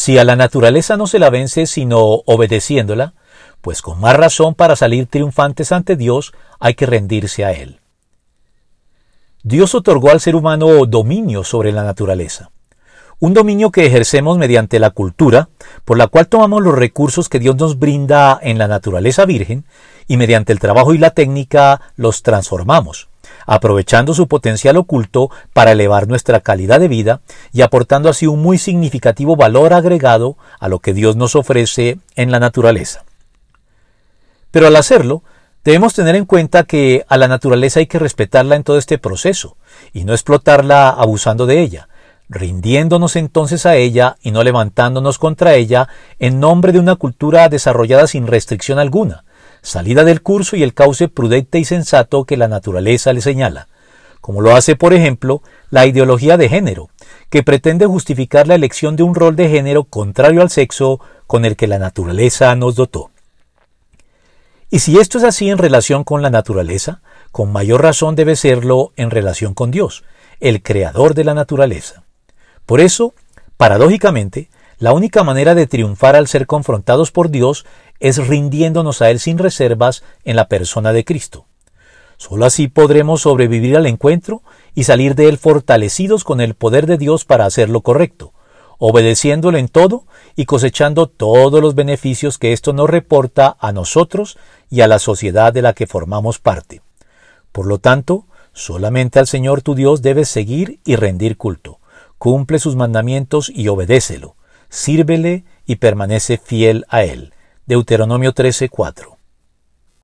Si a la naturaleza no se la vence sino obedeciéndola, pues con más razón para salir triunfantes ante Dios hay que rendirse a Él. Dios otorgó al ser humano dominio sobre la naturaleza. Un dominio que ejercemos mediante la cultura, por la cual tomamos los recursos que Dios nos brinda en la naturaleza virgen y mediante el trabajo y la técnica los transformamos, aprovechando su potencial oculto para elevar nuestra calidad de vida y aportando así un muy significativo valor agregado a lo que Dios nos ofrece en la naturaleza. Pero al hacerlo, debemos tener en cuenta que a la naturaleza hay que respetarla en todo este proceso y no explotarla abusando de ella, rindiéndonos entonces a ella y no levantándonos contra ella en nombre de una cultura desarrollada sin restricción alguna, salida del curso y el cauce prudente y sensato que la naturaleza le señala, como lo hace, por ejemplo, la ideología de género, que pretende justificar la elección de un rol de género contrario al sexo con el que la naturaleza nos dotó. Y si esto es así en relación con la naturaleza, con mayor razón debe serlo en relación con Dios, el creador de la naturaleza. Por eso, paradójicamente, la única manera de triunfar al ser confrontados por Dios es rindiéndonos a Él sin reservas en la persona de Cristo. Solo así podremos sobrevivir al encuentro y salir de él fortalecidos con el poder de Dios para hacer lo correcto, obedeciéndole en todo y cosechando todos los beneficios que esto nos reporta a nosotros y a la sociedad de la que formamos parte. Por lo tanto, solamente al Señor tu Dios debes seguir y rendir culto. Cumple sus mandamientos y obedécelo. Sírvele y permanece fiel a Él. Deuteronomio 13:4